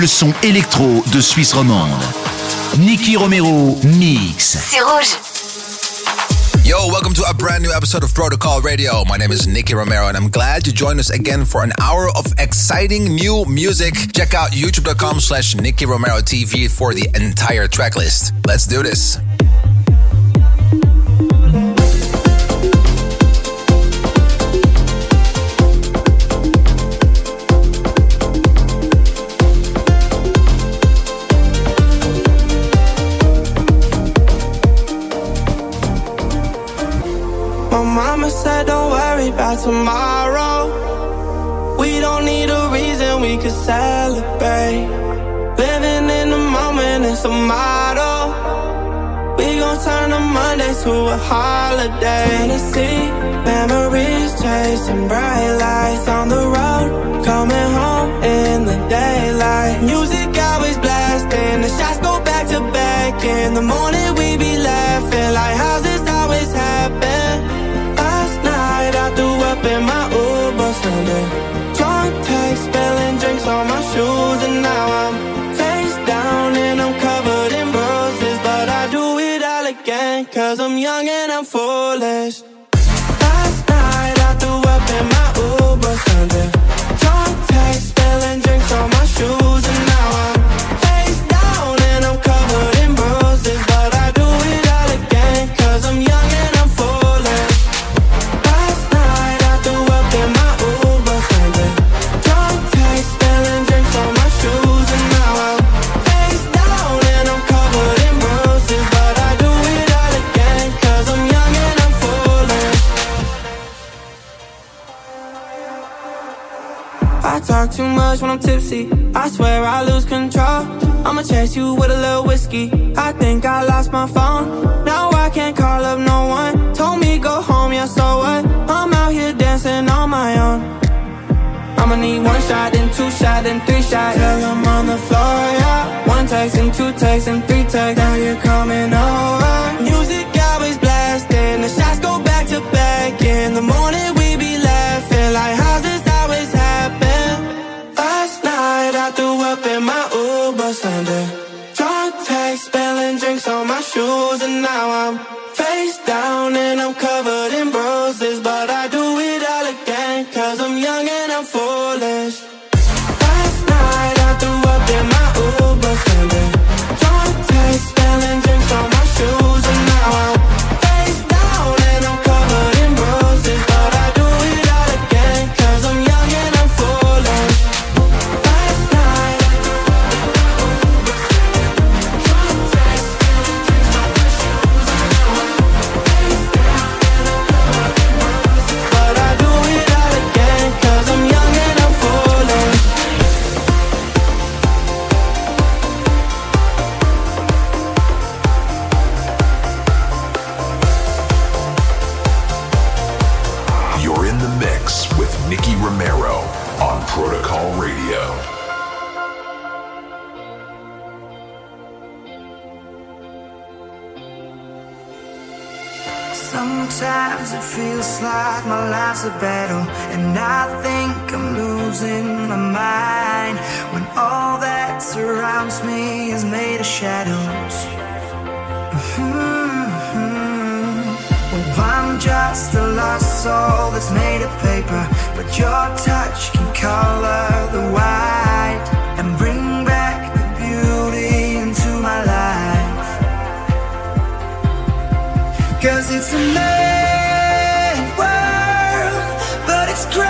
le son électro de Suisse romande. Nicky Romero Mix. C'est rouge. Yo, welcome to a brand new episode of Protocol Radio. My name is Nicky Romero, and I'm glad to join us again for an hour of exciting new music. Check out youtube.com slash Nicky Romero TV for the entire tracklist. Let's do this. a holiday. Tennessee memories chasing bright lights on the road, coming home in the daylight. Music always blasting, the shots go back to back. In the morning we be laughing like. when I'm tipsy. I swear I lose control. I'ma chase you with a little whiskey. I think I lost my phone. Now I can't call up no one. Told me go home, yeah, so what? I'm out here dancing on my own. I'ma need one shot, then two shot, then three shot. Tell I'm on the floor, yeah. One text, and two takes and it's a mad world, but it's crazy.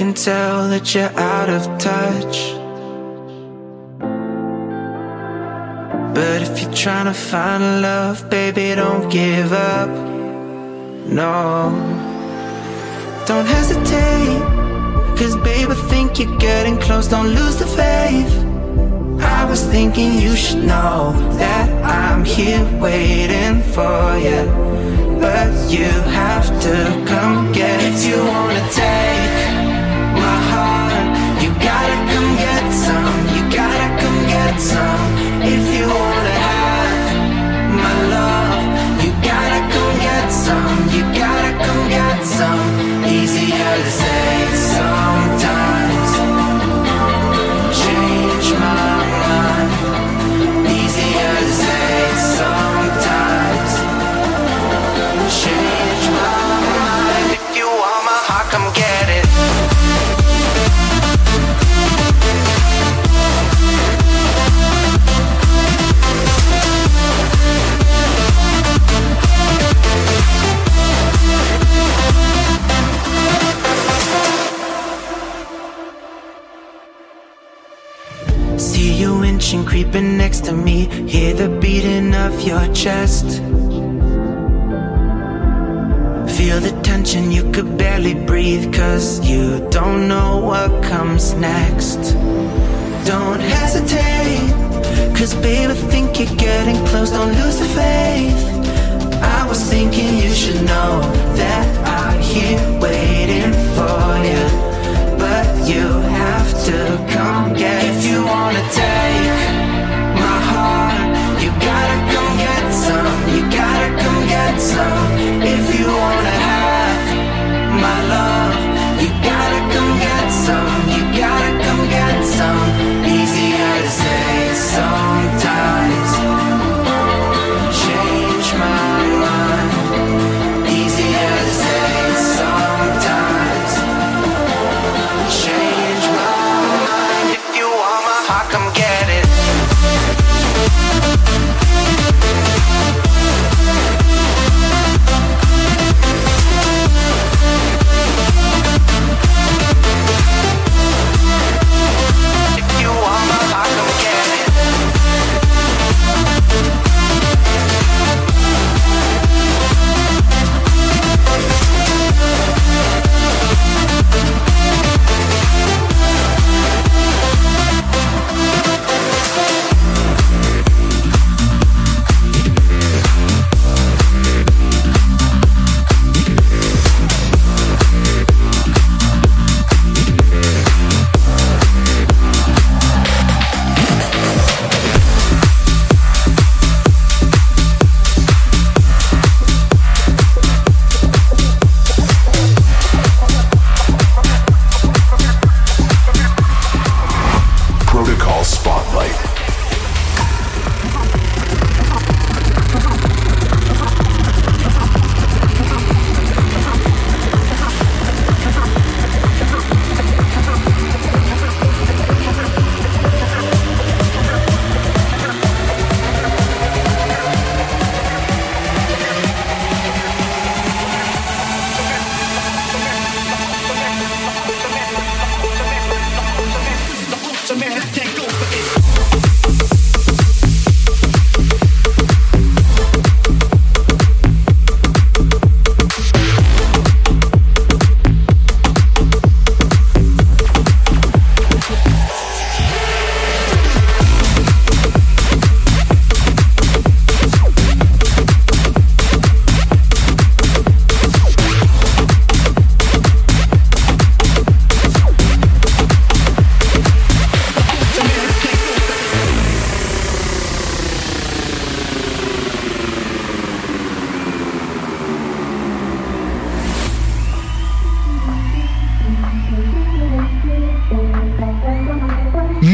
Can tell that you're out of touch. But if you're trying to find love, baby, don't give up. No, don't hesitate. Cause, babe, I think you're getting close, don't lose the faith. I was thinking you should know that I'm here waiting for you. But you have to come get it. If you wanna take gotta come get some. You gotta come get some. If you wanna have my love, you gotta come get some. You gotta come get Cause you don't know what comes next. Don't hesitate. Cause baby, think you're getting close. Don't lose the faith. I was thinking you should know that I'm here waiting for you. But you have to come get If you wanna take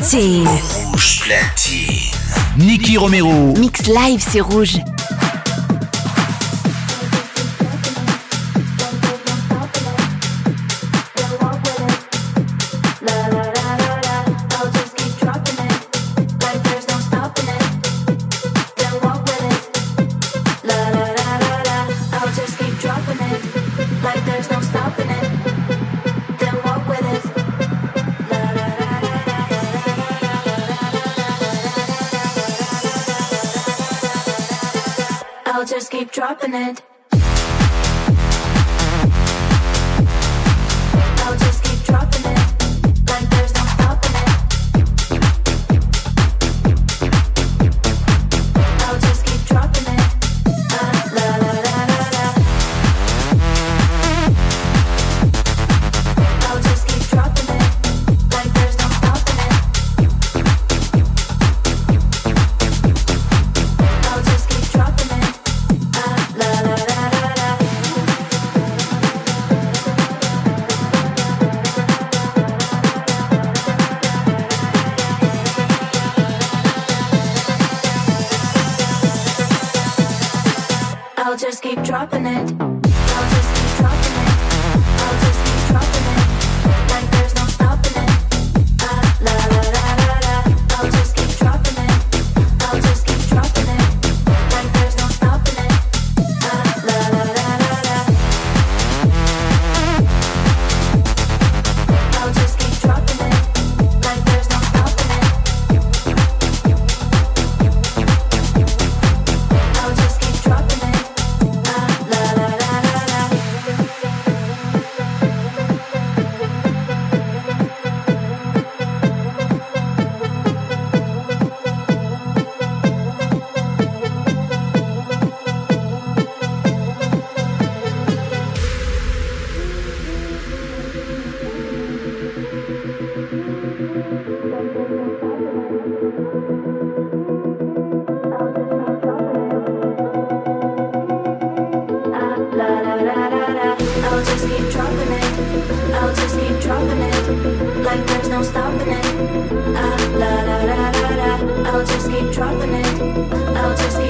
Platine. Rouge platine. Nicky Romero. Mix live sur Rouge. Dropping it. like there's no stopping it. Ah, la la la la la. I'll just keep dropping it. I'll just keep.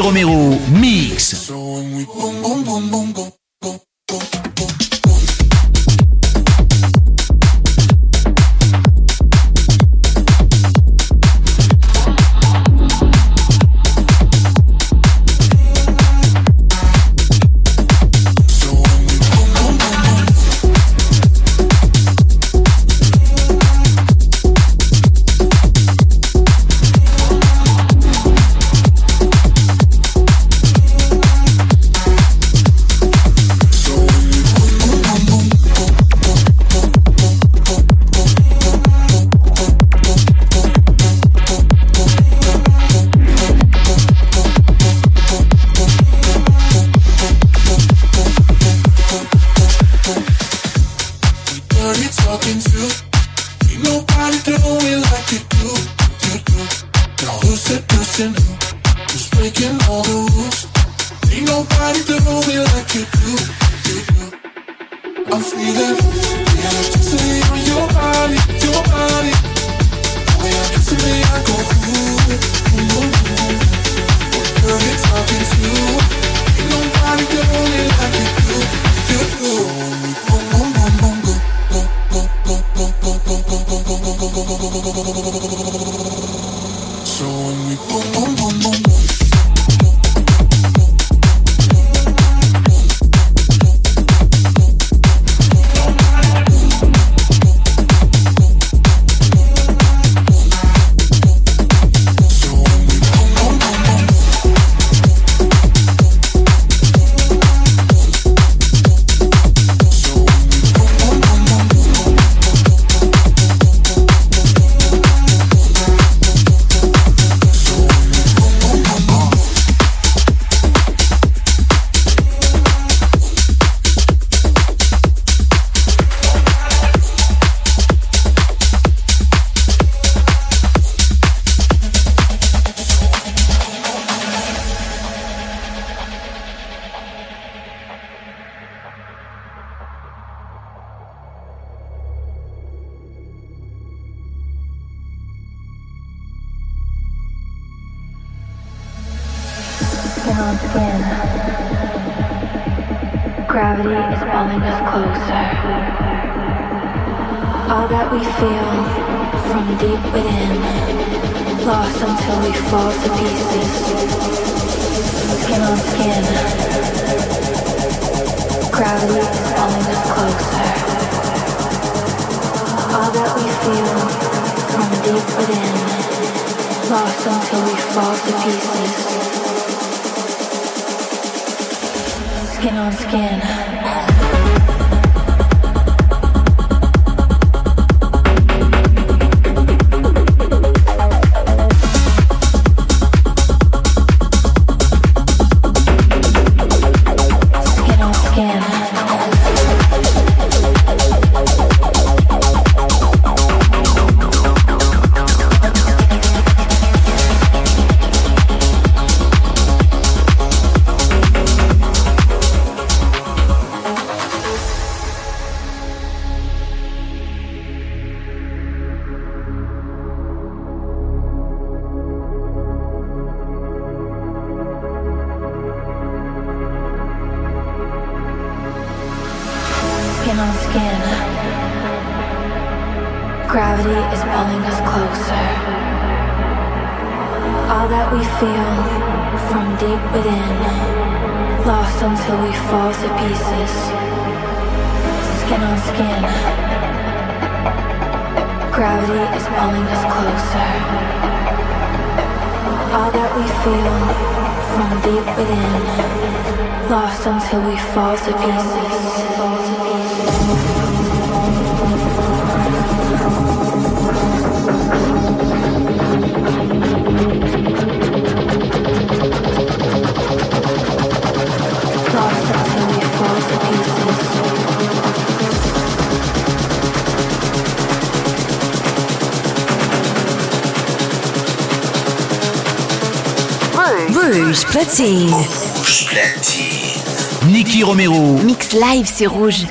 Romero. I'm feeling. We on your body, your body. Go. What girl you talking to? Ain't nobody doing it like you you. Boom, boom, boom, boom, lost until we fall to pieces. Skin on skin. platine. Rouge platine. Niki Romero. Mix live, c'est rouge.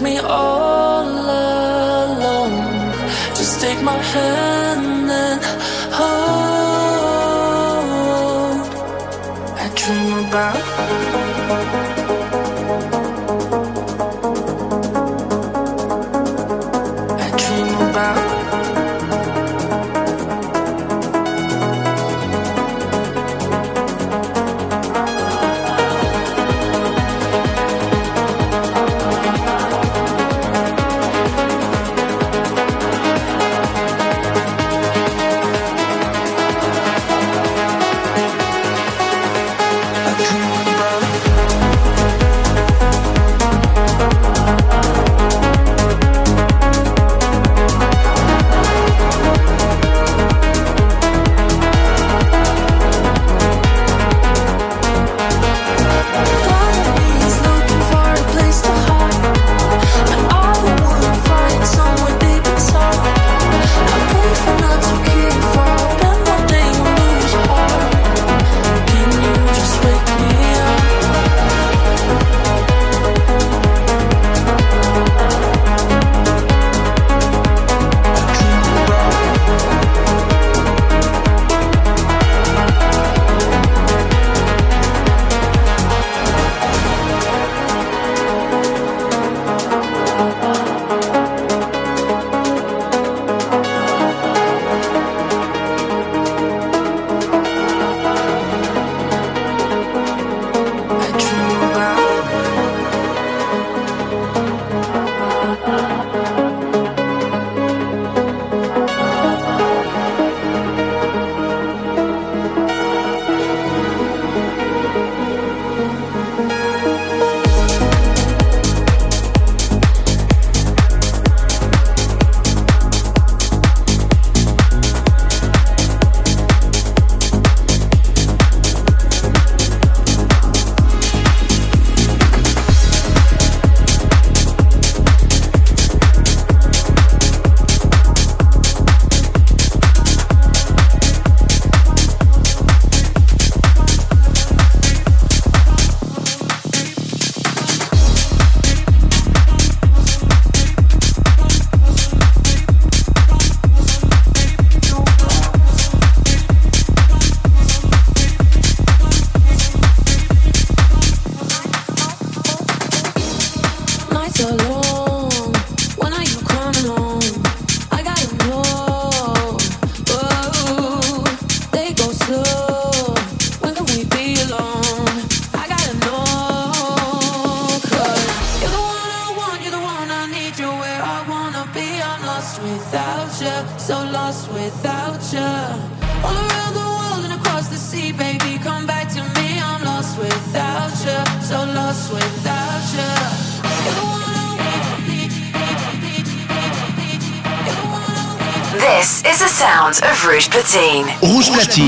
Me all